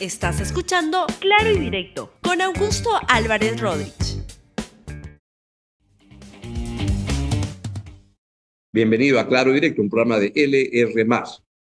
Estás escuchando Claro y Directo con Augusto Álvarez Rodríguez. Bienvenido a Claro y Directo, un programa de LR.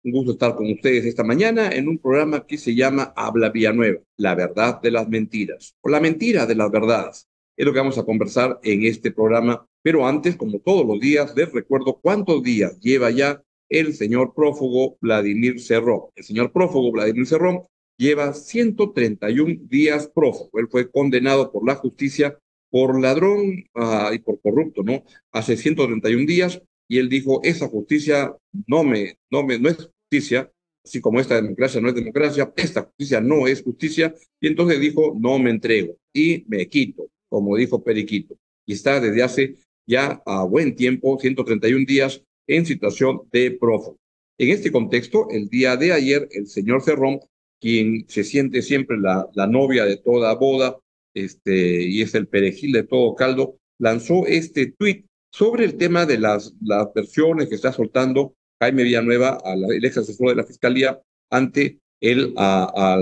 Un gusto estar con ustedes esta mañana en un programa que se llama Habla Villanueva, la verdad de las mentiras, o la mentira de las verdades. Es lo que vamos a conversar en este programa. Pero antes, como todos los días, les recuerdo cuántos días lleva ya el señor prófugo Vladimir Cerrón. El señor prófugo Vladimir Cerrón lleva 131 días prófugo. Él fue condenado por la justicia por ladrón ah, y por corrupto, ¿no? Hace 131 días y él dijo, esa justicia no me, no me, no es justicia, así como esta democracia no es democracia, esta justicia no es justicia, y entonces dijo, no me entrego y me quito, como dijo Periquito, y está desde hace ya a buen tiempo, 131 días, en situación de prófugo. En este contexto, el día de ayer, el señor Cerrón quien se siente siempre la, la novia de toda boda, este, y es el perejil de todo caldo, lanzó este tuit sobre el tema de las, las versiones que está soltando Jaime Villanueva, el ex asesor de la Fiscalía, ante el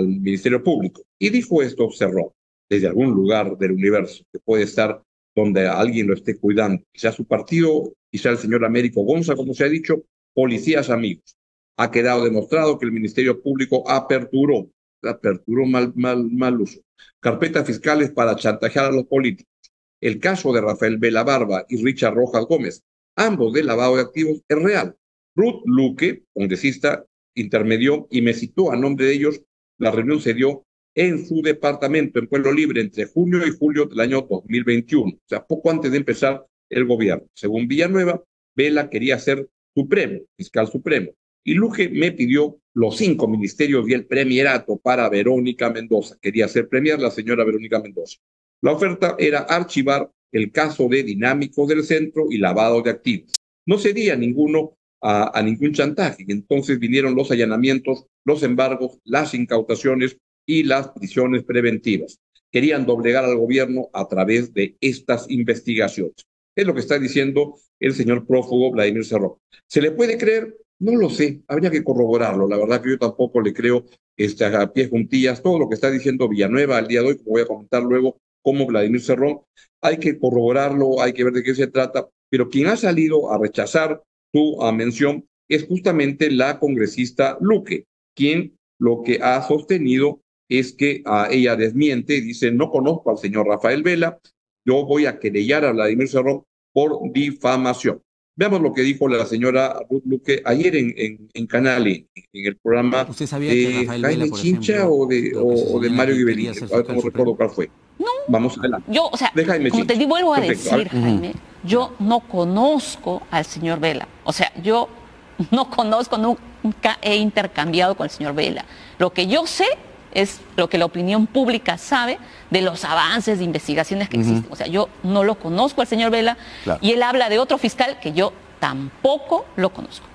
Ministerio Público. Y dijo esto, cerró, desde algún lugar del universo, que puede estar donde alguien lo esté cuidando, sea su partido, quizá el señor Américo Gonza, como se ha dicho, policías amigos ha quedado demostrado que el Ministerio Público aperturó, aperturó mal, mal, uso, carpetas fiscales para chantajear a los políticos. El caso de Rafael Vela Barba y Richard Rojas Gómez, ambos de lavado de activos, es real. Ruth Luque, congresista, intermedió y me citó a nombre de ellos. La reunión se dio en su departamento en Pueblo Libre entre junio y julio del año 2021, o sea, poco antes de empezar el gobierno. Según Villanueva, Vela quería ser supremo, fiscal supremo y Luque me pidió los cinco ministerios y el premierato para Verónica Mendoza. Quería ser premier la señora Verónica Mendoza. La oferta era archivar el caso de dinámico del centro y lavado de activos. No cedía ninguno a, ningún chantaje. Entonces vinieron los allanamientos, los embargos, las incautaciones y las prisiones preventivas. Querían doblegar al gobierno a través de estas investigaciones. Es lo que está diciendo el señor prófugo Vladimir Cerrón. ¿Se le puede creer? No lo sé, habría que corroborarlo. La verdad que yo tampoco le creo este, a pie juntillas todo lo que está diciendo Villanueva al día de hoy, como voy a comentar luego, como Vladimir Cerrón. Hay que corroborarlo, hay que ver de qué se trata, pero quien ha salido a rechazar su mención es justamente la congresista Luque, quien lo que ha sostenido es que a ella desmiente, dice, no conozco al señor Rafael Vela, yo voy a querellar a Vladimir Cerrón por difamación. Veamos lo que dijo la señora Ruth Luque ayer en, en, en Canal, en, el programa ¿Usted sabía de Jaime Chincha o de, o, de Mario Guiberini. A ver, no recuerdo cuál fue. No. Vamos adelante. Yo, o sea, como Chincha. te vuelvo a Perfecto. decir, a Jaime, yo no conozco al señor Vela. O sea, yo no conozco, nunca he intercambiado con el señor Vela. Lo que yo sé es lo que la opinión pública sabe de los avances de investigaciones que uh -huh. existen. O sea, yo no lo conozco al señor Vela claro. y él habla de otro fiscal que yo tampoco lo conozco.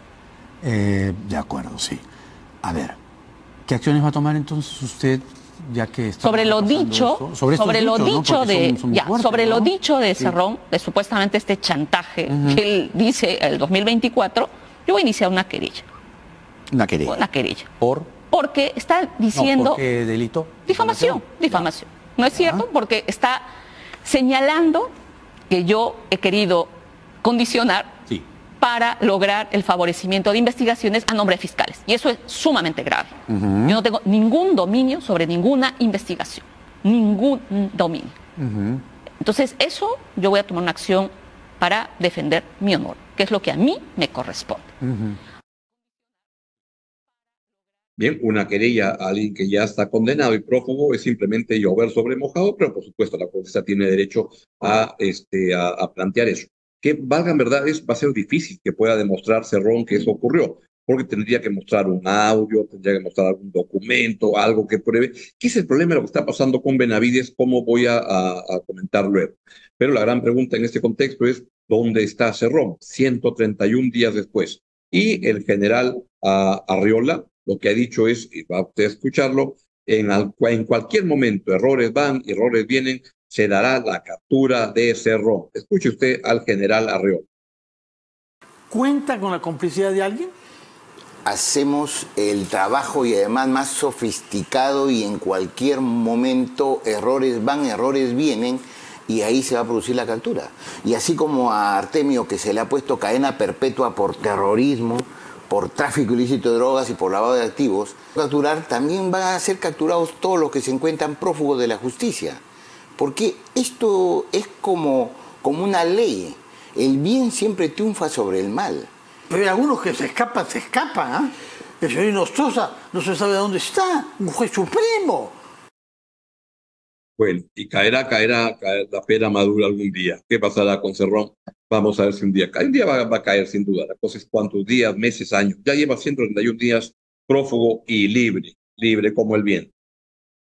Eh, de acuerdo, sí. A ver, ¿qué acciones va a tomar entonces usted ya que está sobre lo dicho esto? sobre, sobre lo dichos, dicho ¿no? de son, son ya, fuertes, sobre ¿no? lo dicho de Sí. Cerrón de supuestamente este chantaje que él dice el 2024 yo voy a iniciar una querella Una querella. una querella ¿Por? porque está diciendo No, ¿por qué delito? Difamación, difamación. No es cierto porque está señalando que yo he querido condicionar Sí. para lograr el favorecimiento de investigaciones a nombre de fiscales. Y eso es sumamente grave. Yo no tengo ningún dominio sobre ninguna investigación. Ningún dominio. Entonces, eso yo voy a tomar una acción para defender mi honor, que es lo que a mí me corresponde. Bien, una querella a alguien que ya está condenado y prófugo es simplemente llover sobre mojado, pero por supuesto la justicia tiene derecho a, este, a, a plantear eso. Que valga en verdad, es, va a ser difícil que pueda demostrar Cerrón que eso ocurrió, porque tendría que mostrar un audio, tendría que mostrar algún documento, algo que pruebe. ¿Qué es el problema de lo que está pasando con Benavides? ¿Cómo voy a, a, a comentar luego? Pero la gran pregunta en este contexto es, ¿dónde está Cerrón? 131 días después. Y el general uh, Arriola lo que ha dicho es, y va a usted a escucharlo, en, al, en cualquier momento, errores van, errores vienen, se dará la captura de Cerrón. Escuche usted al general Arriola. ¿Cuenta con la complicidad de alguien? hacemos el trabajo y además más sofisticado y en cualquier momento errores van, errores vienen y ahí se va a producir la captura. Y así como a Artemio que se le ha puesto cadena perpetua por terrorismo, por tráfico ilícito de drogas y por lavado de activos, capturar también van a ser capturados todos los que se encuentran prófugos de la justicia. Porque esto es como, como una ley. El bien siempre triunfa sobre el mal. Pero hay algunos que se escapan, se escapan. ¿ah? El señor no se sabe dónde está, un juez supremo. Bueno, y caerá, caerá, la pera madura algún día. ¿Qué pasará con Cerrón? Vamos a ver si un día cae. Un día va, a caer sin duda. La cosa es cuántos días, meses, años. Ya lleva 131 días prófugo y libre, libre como el viento.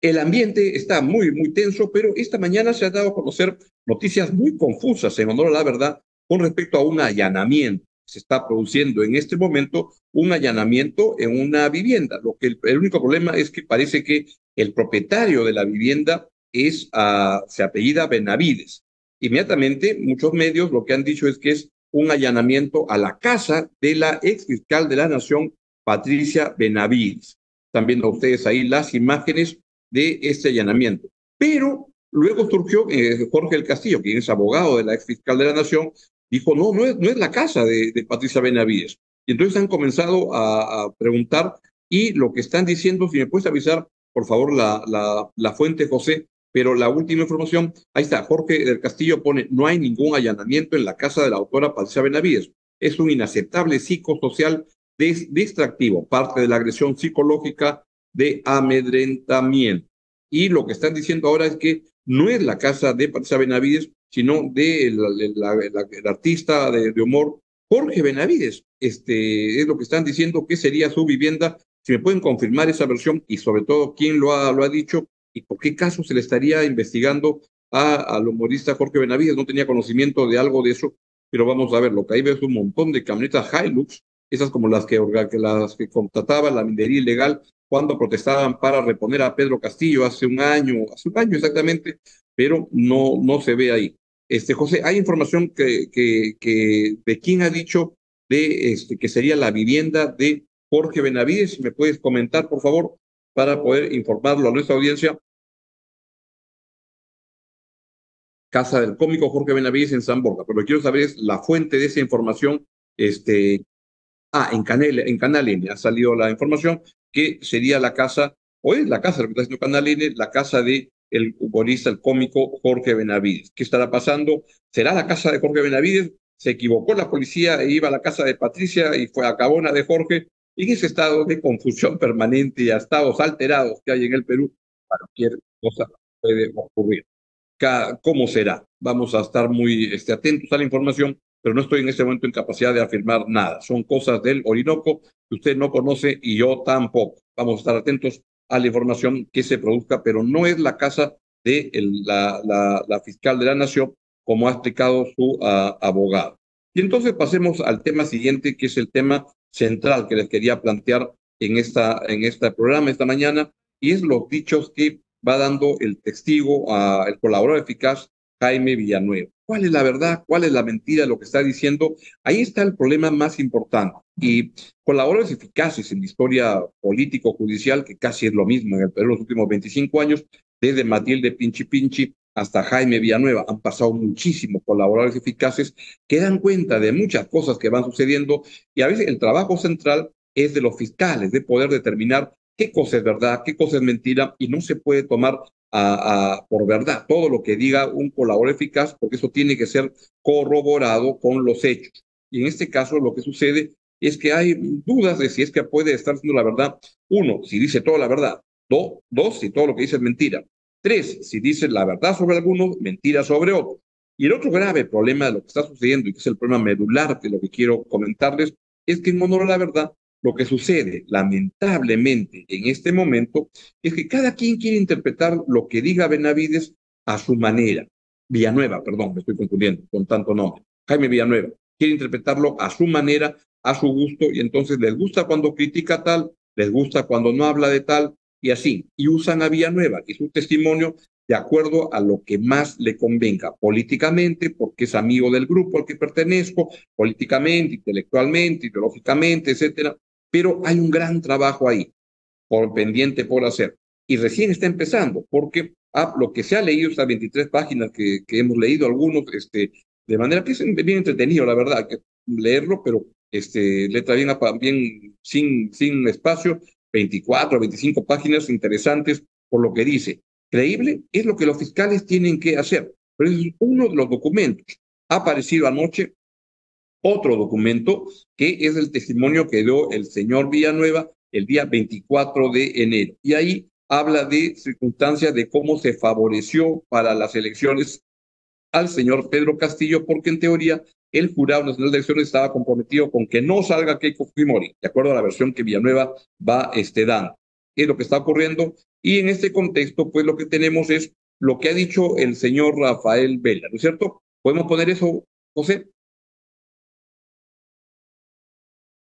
El ambiente está muy, muy tenso, pero esta mañana se han dado a conocer noticias muy confusas, en honor a la verdad, con respecto a un allanamiento. Se está produciendo en este momento un allanamiento en una vivienda. Lo que el, único problema es que parece que el propietario de la vivienda es, uh, se apellida Benavides. Inmediatamente, muchos medios lo que han dicho es que es un allanamiento a la casa de la ex fiscal de la Nación, Patricia Benavides. Están viendo ustedes ahí las imágenes de este allanamiento. Pero luego surgió eh, Jorge el Castillo, quien es abogado de la ex fiscal de la Nación, dijo, no, no es, no es la casa de, Patricia Benavides. Y entonces han comenzado a, preguntar y lo que están diciendo, si me puedes avisar, por favor, la, la, la fuente, José, pero la última información, ahí está, Jorge del Castillo pone, no hay ningún allanamiento en la casa de la autora Patricia Benavides. Es un inaceptable psicosocial distractivo, parte de la agresión psicológica de amedrentamiento. Y lo que están diciendo ahora es que no es la casa de Patricia Benavides, sino de el artista de, humor Jorge Benavides. Este, es lo que están diciendo que sería su vivienda. Si me pueden confirmar esa versión y sobre todo quién lo ha, lo ha dicho, y por qué caso se le estaría investigando a, al humorista Jorge Benavides. No tenía conocimiento de algo de eso, pero vamos a ver, lo que hay es un montón de camionetas Hilux, esas como las que, las que contrataba la minería ilegal cuando protestaban para reponer a Pedro Castillo hace un año, hace un año exactamente, pero no, no se ve ahí. Este, José, hay información que, que, de quién ha dicho de este, que sería la vivienda de Jorge Benavides, me puedes comentar, por favor, para poder informarlo a nuestra audiencia. Casa del cómico Jorge Benavides en San Borja, pero lo que quiero saber es la fuente de esa información. Este, ah, en Canal, en Canal N ha salido la información que sería la casa, o es la casa, lo que está haciendo Canal N, la casa de el humorista, el cómico Jorge Benavides. ¿Qué estará pasando? ¿Será la casa de Jorge Benavides? Se equivocó la policía e iba a la casa de Patricia y fue a Cabona de Jorge. En ese estado de confusión permanente y a estados alterados que hay en el Perú, cualquier cosa puede ocurrir. ¿Cómo será? Vamos a estar muy este, atentos a la información, pero no estoy en este momento en capacidad de afirmar nada. Son cosas del Orinoco que usted no conoce y yo tampoco. Vamos a estar atentos a la información que se produzca, pero no es la casa de la, la, fiscal de la Nación, como ha explicado su abogado. Y entonces pasemos al tema siguiente, que es el tema central que les quería plantear en, esta, en este programa esta mañana, y es los dichos que va dando el testigo, al el colaborador eficaz Jaime Villanueva. ¿Cuál es la verdad? ¿Cuál es la mentira lo que está diciendo? Ahí está el problema más importante. Y colaboradores eficaces en la historia político-judicial, que casi es lo mismo en los últimos 25 años, desde Matilde Pinchi Pinchi hasta Jaime Villanueva, han pasado muchísimos colaboradores eficaces que dan cuenta de muchas cosas que van sucediendo y a veces el trabajo central es de los fiscales, de poder determinar qué cosa es verdad, qué cosa es mentira, y no se puede tomar a, por verdad todo lo que diga un colaborador eficaz, porque eso tiene que ser corroborado con los hechos. Y en este caso lo que sucede es que hay dudas de si es que puede estar diciendo la verdad. Uno, si dice toda la verdad. Dos, dos, si todo lo que dice es mentira. Tres, si dice la verdad sobre algunos, mentira sobre otros. Y el otro grave problema de lo que está sucediendo, y que es el problema medular de lo que quiero comentarles, es que en honor a la verdad lo que sucede, lamentablemente, en este momento, es que cada quien quiere interpretar lo que diga Benavides a su manera. Villanueva, perdón, me estoy confundiendo con tanto nombre. Jaime Villanueva quiere interpretarlo a su manera, a su gusto, y entonces les gusta cuando critica tal, les gusta cuando no habla de tal, y así. Y usan a Villanueva y su testimonio de acuerdo a lo que más le convenga políticamente, porque es amigo del grupo al que pertenezco, políticamente, intelectualmente, ideológicamente, etcétera, pero hay un gran trabajo ahí, por pendiente por hacer. Y recién está empezando, porque ah, lo que se ha leído, estas 23 páginas que, que hemos leído algunos, este, de manera que es bien entretenido, la verdad, que leerlo, pero este, letra bien, bien sin, sin espacio, 24, 25 páginas interesantes por lo que dice. Creíble es lo que los fiscales tienen que hacer, pero es uno de los documentos. Ha aparecido anoche otro documento que es el testimonio que dio el señor Villanueva el día 24 de enero. Y ahí habla de circunstancias de cómo se favoreció para las elecciones al señor Pedro Castillo, porque en teoría el Jurado Nacional de Elecciones estaba comprometido con que no salga Keiko Fujimori, de acuerdo a la versión que Villanueva va este, dando. Es lo que está ocurriendo y en este contexto, pues lo que tenemos es lo que ha dicho el señor Rafael Vela, ¿no es cierto? ¿Podemos poner eso, José?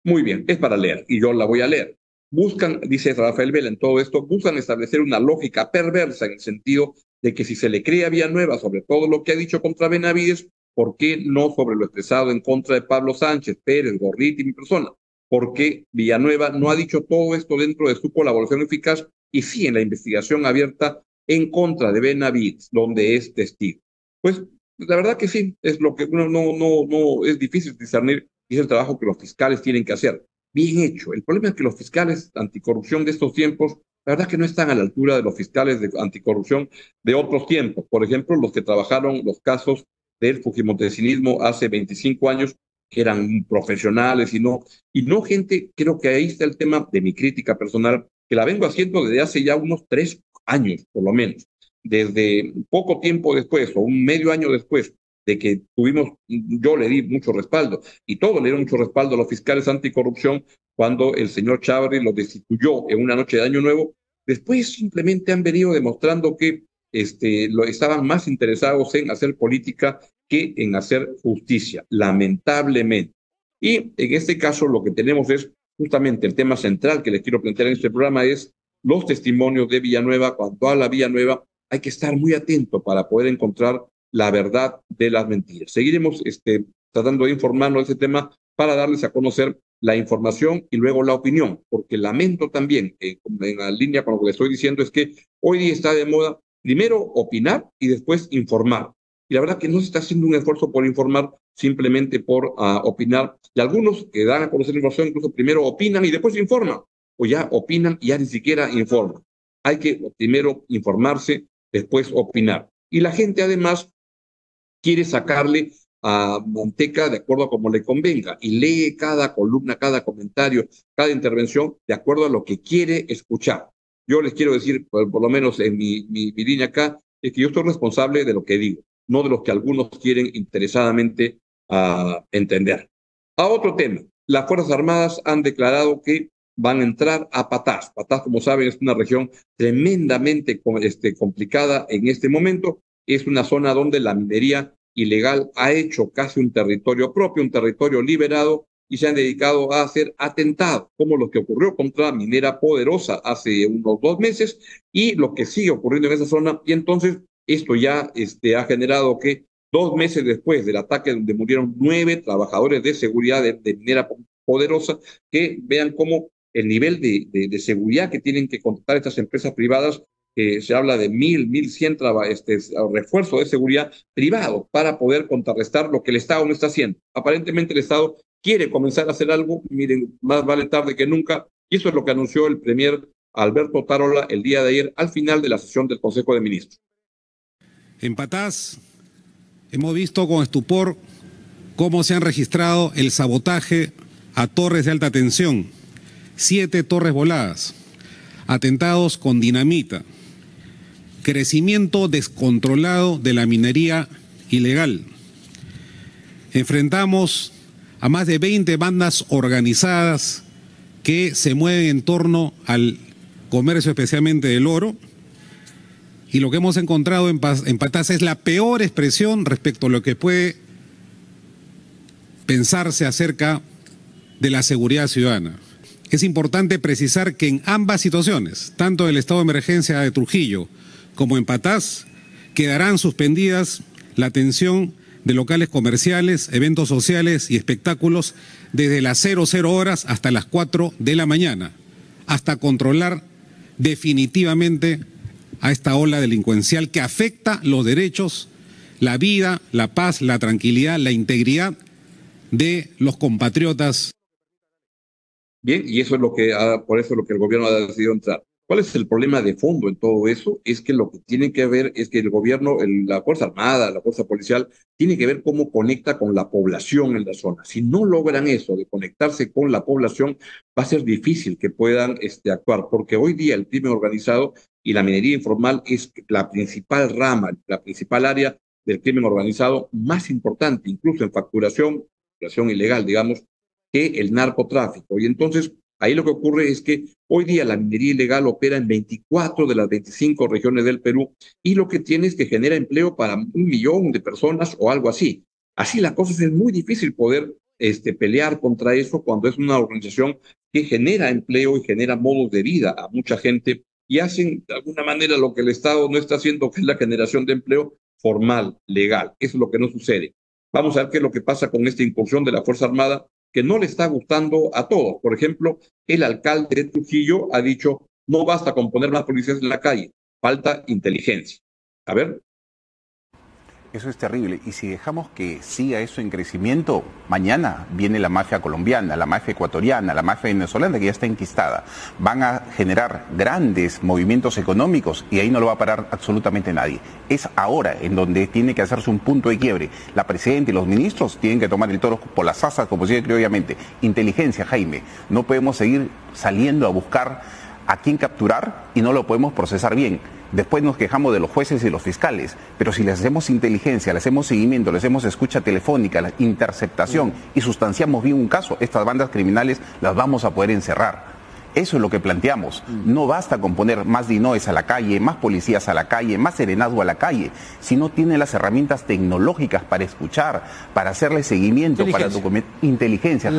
Muy bien, es para leer y yo la voy a leer. Buscan, dice Rafael Vela en todo esto, buscan establecer una lógica perversa en el sentido de que si se le cree a Villanueva sobre todo lo que ha dicho contra Benavides, ¿por qué no sobre lo expresado en contra de Pablo Sánchez, Pérez, Gorriti y mi persona? ¿Por qué Villanueva no ha dicho todo esto dentro de su colaboración eficaz y sí en la investigación abierta en contra de Benavides, donde es testigo? Pues la verdad que sí, es lo que uno no, no, no es difícil discernir es el trabajo que los fiscales tienen que hacer. Bien hecho. El problema es que los fiscales anticorrupción de estos tiempos, la verdad que no están a la altura de los fiscales de anticorrupción de otros tiempos. Por ejemplo, los que trabajaron los casos del fujimontesinismo hace 25 años, que eran profesionales y no, y no gente, creo que ahí está el tema de mi crítica personal, que la vengo haciendo desde hace ya unos tres años, por lo menos. Desde poco tiempo después, o un medio año después, de que tuvimos, yo le di mucho respaldo y todos le dieron mucho respaldo a los fiscales anticorrupción cuando el señor Chávez lo destituyó en una noche de Año Nuevo. Después simplemente han venido demostrando que este, lo, estaban más interesados en hacer política que en hacer justicia, lamentablemente. Y en este caso lo que tenemos es justamente el tema central que les quiero plantear en este programa es los testimonios de Villanueva. Cuando a la Villanueva hay que estar muy atento para poder encontrar la verdad de las mentiras. Seguiremos este, tratando de informarnos de ese tema para darles a conocer la información y luego la opinión, porque lamento también, eh, en la línea con lo que estoy diciendo, es que hoy día está de moda primero opinar y después informar. Y la verdad que no se está haciendo un esfuerzo por informar, simplemente por ah, opinar. Y algunos que dan a conocer información, incluso primero opinan y después informan, o ya opinan y ya ni siquiera informan. Hay que primero informarse, después opinar. Y la gente además quiere sacarle a Monteca de acuerdo a como le convenga y lee cada columna, cada comentario, cada intervención de acuerdo a lo que quiere escuchar. Yo les quiero decir, por, lo menos en mi, mi, línea acá, es que yo estoy responsable de lo que digo, no de lo que algunos quieren interesadamente uh, entender. A otro tema, las Fuerzas Armadas han declarado que van a entrar a Patás. Patás, como saben, es una región tremendamente este, complicada en este momento es una zona donde la minería ilegal ha hecho casi un territorio propio, un territorio liberado, y se han dedicado a hacer atentados, como lo que ocurrió contra Minera Poderosa hace unos dos meses y lo que sigue ocurriendo en esa zona. Y entonces esto ya este, ha generado que dos meses después del ataque donde murieron nueve trabajadores de seguridad de, Minera Poderosa, que vean cómo el nivel de, de seguridad que tienen que contratar estas empresas privadas se habla de mil, mil cien este, refuerzos de seguridad privados para poder contrarrestar lo que el Estado no está haciendo. Aparentemente el Estado quiere comenzar a hacer algo, miren, más vale tarde que nunca, y eso es lo que anunció el premier Alberto Tarola el día de ayer al final de la sesión del Consejo de Ministros. En Patás hemos visto con estupor cómo se han registrado el sabotaje a torres de alta tensión, siete torres voladas, atentados con dinamita, crecimiento descontrolado de la minería ilegal. Enfrentamos a más de 20 bandas organizadas que se mueven en torno al comercio especialmente del oro. Y lo que hemos encontrado en, en es la peor expresión respecto a lo que puede pensarse acerca de la seguridad ciudadana. Es importante precisar que en ambas situaciones, tanto el estado de emergencia de Trujillo como en Patás, quedarán suspendidas la atención de locales comerciales, eventos sociales y espectáculos desde las 00 horas hasta las 4 de la mañana, hasta controlar definitivamente a esta ola delincuencial que afecta los derechos, la vida, la paz, la tranquilidad, la integridad de los compatriotas. Bien, y eso es lo que, por eso es lo que el gobierno ha decidido entrar. ¿Cuál es el problema de fondo en todo eso? Es que lo que tiene que ver es que el gobierno, la Fuerza Armada, la Fuerza Policial, tiene que ver cómo conecta con la población en la zona. Si no logran eso, de conectarse con la población, va a ser difícil que puedan este, actuar, porque hoy día el crimen organizado y la minería informal es la principal rama, la principal área del crimen organizado más importante, incluso en facturación, facturación ilegal, digamos, que el narcotráfico. Y entonces Ahí lo que ocurre es que hoy día la minería ilegal opera en 24 de las 25 regiones del Perú y lo que tiene es que genera empleo para un millón de personas o algo así. Así la cosa es muy difícil poder este, pelear contra eso cuando es una organización que genera empleo y genera modos de vida a mucha gente y hacen de alguna manera lo que el Estado no está haciendo, que es la generación de empleo formal, legal. Eso es lo que no sucede. Vamos a ver qué es lo que pasa con esta incursión de la Fuerza Armada que no le está gustando a todos. Por ejemplo, el alcalde de Trujillo ha dicho, no basta con poner más policías en la calle, falta inteligencia. A ver, eso es terrible. Y si dejamos que siga eso en crecimiento, mañana viene la mafia colombiana, la mafia ecuatoriana, la mafia venezolana que ya está enquistada. Van a generar grandes movimientos económicos y ahí no lo va a parar absolutamente nadie. Es ahora en donde tiene que hacerse un punto de quiebre. La presidenta y los ministros tienen que tomar el toro por las asas, como se dice obviamente. Inteligencia, Jaime. No podemos seguir saliendo a buscar a quién capturar y no lo podemos procesar bien. Después nos quejamos de los jueces y los fiscales, pero si les hacemos inteligencia, le hacemos seguimiento, le hacemos escucha telefónica, la interceptación y sustanciamos bien un caso, estas bandas criminales las vamos a poder encerrar. Eso es lo que planteamos. No basta con poner más dinoes a la calle, más policías a la calle, más serenazgo a la calle, si no tiene las herramientas tecnológicas para escuchar, para hacerle seguimiento, para documentar inteligencia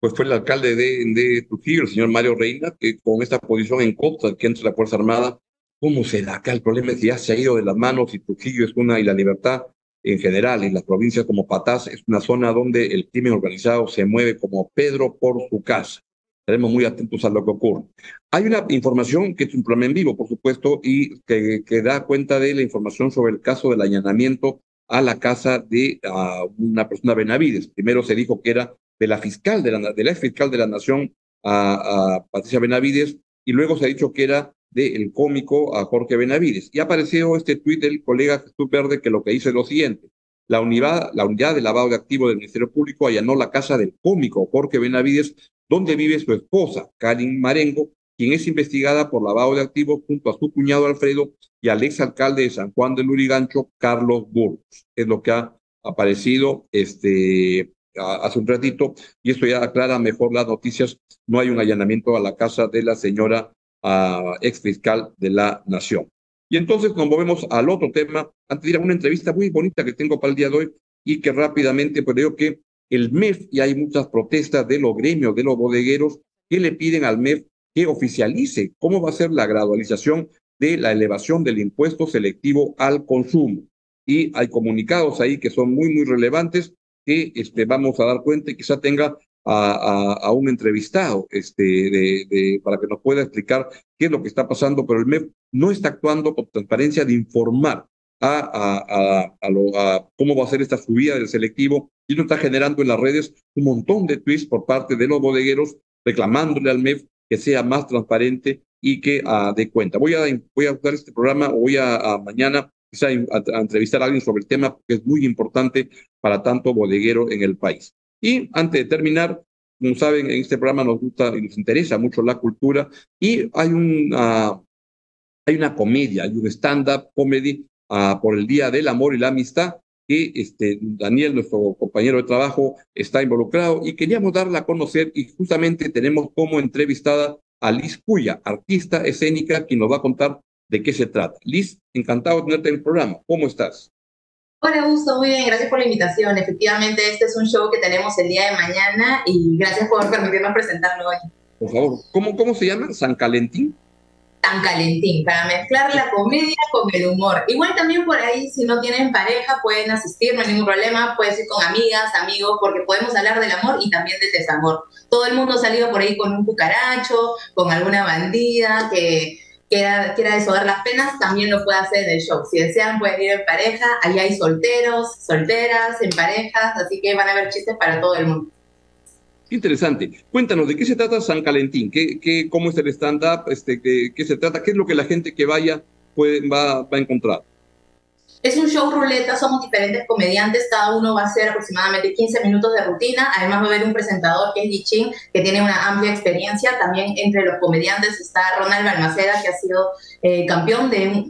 pues fue el alcalde de, de, Trujillo, el señor Mario Reina, que con esta posición en contra que entre la Fuerza Armada, ¿cómo se da acá? El problema es que ya se ha ido de las manos y Trujillo es una, y la libertad en general, y las provincias como Patás, es una zona donde el crimen organizado se mueve como Pedro por su casa. Estaremos muy atentos a lo que ocurre. Hay una información que es un programa en vivo, por supuesto, y que, que da cuenta de la información sobre el caso del allanamiento a la casa de una persona Benavides. Primero se dijo que era de la fiscal, de la, ex fiscal de la Nación, a, Patricia Benavides, y luego se ha dicho que era del cómico a Jorge Benavides. Y ha aparecido este tuit del colega Jesús Verde que lo que dice es lo siguiente. La unidad, la unidad de lavado de activos del Ministerio Público allanó la casa del cómico Jorge Benavides, donde vive su esposa, Karin Marengo, quien es investigada por lavado de activos junto a su cuñado Alfredo y al exalcalde de San Juan de Lurigancho, Carlos Burgos. Es lo que ha aparecido este, hace un ratito, y esto ya aclara mejor las noticias. No hay un allanamiento a la casa de la señora ex fiscal de la Nación. Y entonces nos movemos al otro tema, antes de ir a una entrevista muy bonita que tengo para el día de hoy y que rápidamente, pues digo que el MEF, y hay muchas protestas de los gremios, de los bodegueros, que le piden al MEF que oficialice cómo va a ser la gradualización de la elevación del impuesto selectivo al consumo. Y hay comunicados ahí que son muy, muy relevantes que este, vamos a dar cuenta y quizá tenga a, un entrevistado este, de, para que nos pueda explicar qué es lo que está pasando, pero el MEF no está actuando con transparencia de informar a, cómo va a ser esta subida del selectivo y no está generando en las redes un montón de tweets por parte de los bodegueros reclamándole al MEF que sea más transparente y que dé cuenta. Voy a, voy a usar este programa, voy a mañana quizá a, entrevistar a alguien sobre el tema, porque es muy importante para tanto bodeguero en el país. Y antes de terminar, como saben, en este programa nos gusta y nos interesa mucho la cultura y hay una, hay una comedia, hay un stand-up comedy uh, por el Día del Amor y la Amistad que este, Daniel, nuestro compañero de trabajo, está involucrado y queríamos darla a conocer y justamente tenemos como entrevistada a Liz Cuya, artista escénica, quien nos va a contar de qué se trata. Liz, encantado de tenerte en el programa. ¿Cómo estás? Hola, Augusto, muy bien, gracias por la invitación. Efectivamente, este es un show que tenemos el día de mañana y gracias por permitirnos presentarlo hoy. Por favor, ¿cómo, cómo se llama? ¿San Calentín? San Calentín, para mezclar la comedia con el humor. Igual también por ahí, si no tienen pareja, pueden asistir, no hay ningún problema, puedes ir con amigas, amigos, porque podemos hablar del amor y también del desamor. Todo el mundo ha salido por ahí con un cucaracho, con alguna bandida que quiera, quiera las penas, también lo puede hacer en el show. Si desean, pueden ir en pareja, ahí hay solteros, solteras, en parejas, así que van a haber chistes para todo el mundo. Interesante. Cuéntanos, ¿de qué se trata San Calentín? ¿Qué, qué, ¿Cómo es el stand-up? Este, qué, ¿Qué se trata? ¿Qué es lo que la gente que vaya puede, va, va a encontrar? Es un show ruleta, somos diferentes comediantes, cada uno va a hacer aproximadamente 15 minutos de rutina, además va a haber un presentador que es Yi que tiene una amplia experiencia, también entre los comediantes está Ronald Balmaceda, que ha sido eh, campeón de,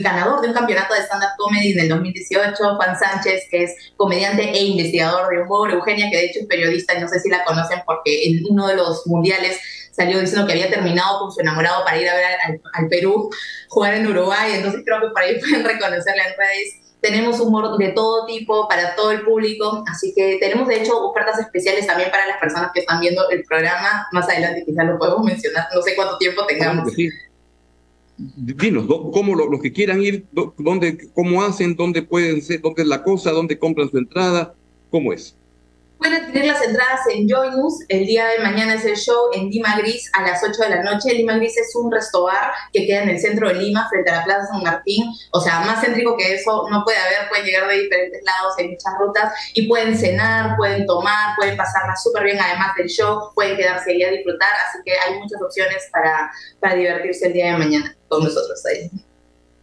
ganador de un campeonato de stand-up comedy en el 2018, Juan Sánchez, que es comediante e investigador de humor, Eugenia, que de hecho es periodista, y no sé si la conocen porque en uno de los mundiales salió diciendo que había terminado con su enamorado para ir a ver al, Perú jugar en Uruguay, entonces creo que por ahí pueden reconocerla en redes. Tenemos humor de todo tipo para todo el público, así que tenemos de hecho ofertas especiales también para las personas que están viendo el programa. Más adelante quizás lo podemos mencionar, no sé cuánto tiempo tengamos. Dinos, ¿cómo los que quieran ir, dónde, cómo hacen, dónde pueden ser, dónde es la cosa, dónde compran su entrada, cómo es? Pueden adquirir las entradas en Joinus. El día de mañana es el show en Lima Gris a las 8 de la noche. Lima Gris es un restobar que queda en el centro de Lima, frente a la Plaza San Martín. O sea, más céntrico que eso no puede haber. Pueden llegar de diferentes lados, hay muchas rutas y pueden cenar, pueden tomar, pueden pasarla súper bien además del show, pueden quedarse ahí a disfrutar. Así que hay muchas opciones para, para divertirse el día de mañana con nosotros ahí.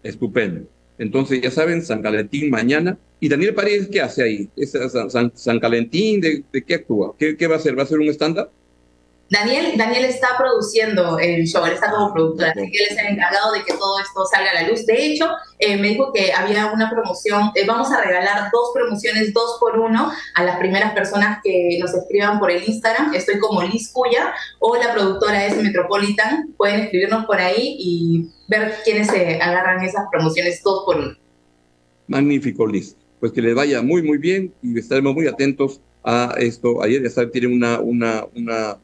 Estupendo. Entonces, ya saben, San Valentín mañana ¿Y Daniel Paredes qué hace ahí? ¿Es San, San Calentín? ¿De, qué actúa? ¿Qué, ¿Qué, va a hacer? ¿Va a ser un estándar? Daniel, Daniel está produciendo el show, él está como productor, así que él es el encargado de que todo esto salga a la luz. De hecho, eh, me dijo que había una promoción, eh, vamos a regalar dos promociones, dos por uno, a las primeras personas que nos escriban por el Instagram. Estoy como Liz Cuya o la productora es Metropolitan. Pueden escribirnos por ahí y ver quiénes se agarran esas promociones dos por uno. Magnífico, Liz pues que les vaya muy, muy bien y estaremos muy atentos a esto. Ayer ya saben, tienen una, una, una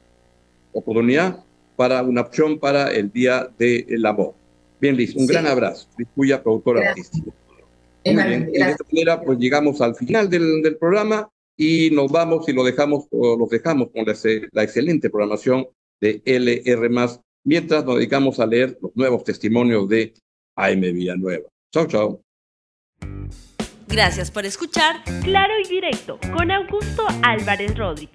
oportunidad para una opción para el Día del Amor. Bien, Liz, un gran abrazo. Liz Puya, productora artística. Muy bien. de esta manera, pues llegamos al final del, del, programa y nos vamos y lo dejamos, los dejamos con la, la excelente programación de LR, mientras nos dedicamos a leer los nuevos testimonios de AM Villanueva. Chao, chao. Gracias por escuchar Claro y Directo con Augusto Álvarez Rodríguez.